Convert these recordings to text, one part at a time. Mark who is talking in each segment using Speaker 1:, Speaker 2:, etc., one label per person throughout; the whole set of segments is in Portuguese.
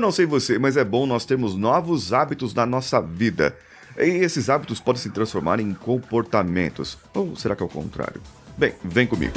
Speaker 1: Eu não sei você, mas é bom nós termos novos hábitos na nossa vida. E esses hábitos podem se transformar em comportamentos. Ou será que é o contrário? Bem, vem comigo.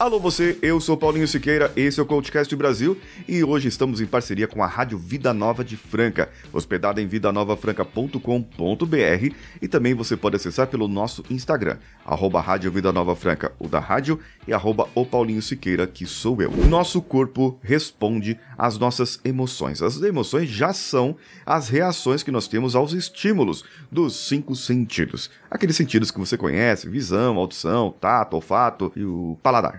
Speaker 1: Alô você, eu sou Paulinho Siqueira, esse é o Coachcast Brasil e hoje estamos em parceria com a Rádio Vida Nova de Franca, hospedada em vidanovafranca.com.br e também você pode acessar pelo nosso Instagram, arroba Rádio Vida Nova Franca, o da rádio, e arroba o Paulinho Siqueira, que sou eu. Nosso corpo responde às nossas emoções. As emoções já são as reações que nós temos aos estímulos dos cinco sentidos. Aqueles sentidos que você conhece, visão, audição, tato, olfato e o paladar.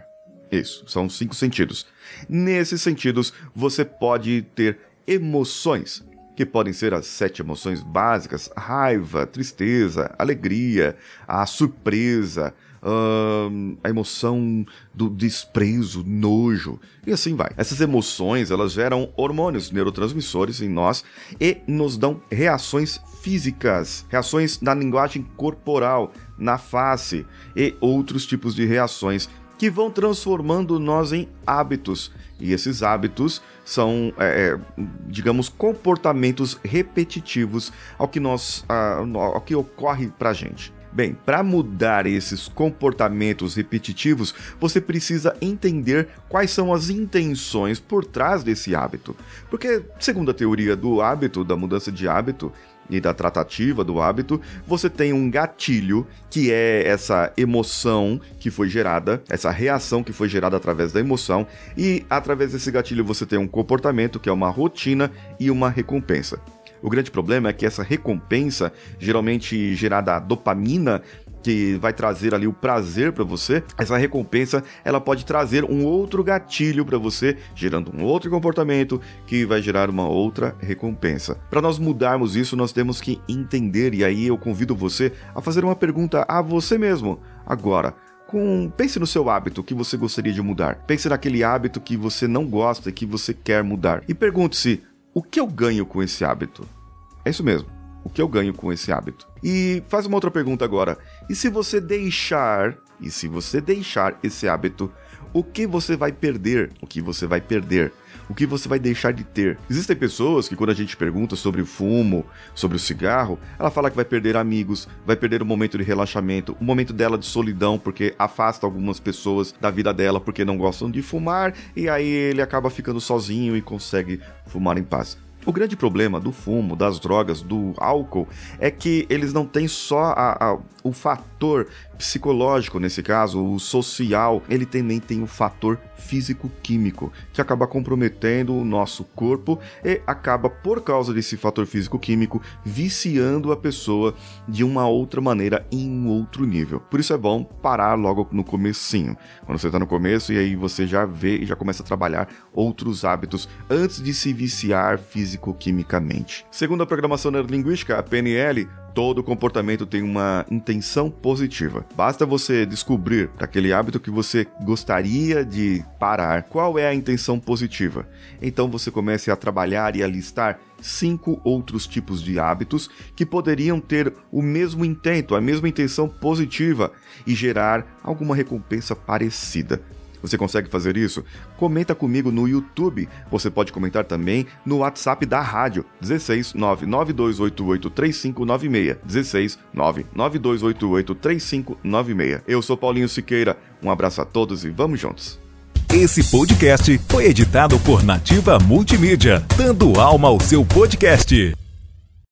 Speaker 1: Isso, são cinco sentidos. Nesses sentidos, você pode ter emoções, que podem ser as sete emoções básicas: raiva, tristeza, alegria, a surpresa, hum, a emoção do desprezo, nojo, e assim vai. Essas emoções, elas geram hormônios, neurotransmissores em nós e nos dão reações físicas, reações na linguagem corporal, na face e outros tipos de reações que vão transformando nós em hábitos. E esses hábitos são, é, é digamos, comportamentos repetitivos ao que, nós, ao que ocorre para gente. Bem, para mudar esses comportamentos repetitivos, você precisa entender quais são as intenções por trás desse hábito. Porque, segundo a teoria do hábito, da mudança de hábito, e da tratativa do hábito, você tem um gatilho, que é essa emoção que foi gerada, essa reação que foi gerada através da emoção, e através desse gatilho você tem um comportamento, que é uma rotina e uma recompensa. O grande problema é que essa recompensa, geralmente gerada a dopamina, que vai trazer ali o prazer para você, essa recompensa ela pode trazer um outro gatilho para você, gerando um outro comportamento que vai gerar uma outra recompensa. Para nós mudarmos isso, nós temos que entender e aí eu convido você a fazer uma pergunta a você mesmo. Agora, com pense no seu hábito que você gostaria de mudar. Pense naquele hábito que você não gosta e que você quer mudar. E pergunte-se: o que eu ganho com esse hábito? É isso mesmo o que eu ganho com esse hábito. E faz uma outra pergunta agora. E se você deixar, e se você deixar esse hábito, o que você vai perder? O que você vai perder? O que você vai deixar de ter? Existem pessoas que, quando a gente pergunta sobre o fumo, sobre o cigarro, ela fala que vai perder amigos, vai perder o momento de relaxamento, o momento dela de solidão, porque afasta algumas pessoas da vida dela porque não gostam de fumar, e aí ele acaba ficando sozinho e consegue fumar em paz. O grande problema do fumo, das drogas, do álcool é que eles não têm só a, a, o fator psicológico, nesse caso, o social, ele também tem o fator físico-químico, que acaba comprometendo o nosso corpo e acaba, por causa desse fator físico-químico, viciando a pessoa de uma outra maneira em um outro nível. Por isso é bom parar logo no comecinho. Quando você está no começo e aí você já vê e já começa a trabalhar outros hábitos antes de se viciar físico-quimicamente. Segundo a programação neurolinguística, a PNL, Todo comportamento tem uma intenção positiva. Basta você descobrir daquele hábito que você gostaria de parar qual é a intenção positiva. Então você comece a trabalhar e a listar cinco outros tipos de hábitos que poderiam ter o mesmo intento, a mesma intenção positiva e gerar alguma recompensa parecida. Você consegue fazer isso? Comenta comigo no YouTube. Você pode comentar também no WhatsApp da rádio 16 99288 3596. 16 99288 3596. Eu sou Paulinho Siqueira. Um abraço a todos e vamos juntos.
Speaker 2: Esse podcast foi editado por Nativa Multimídia, dando alma ao seu podcast.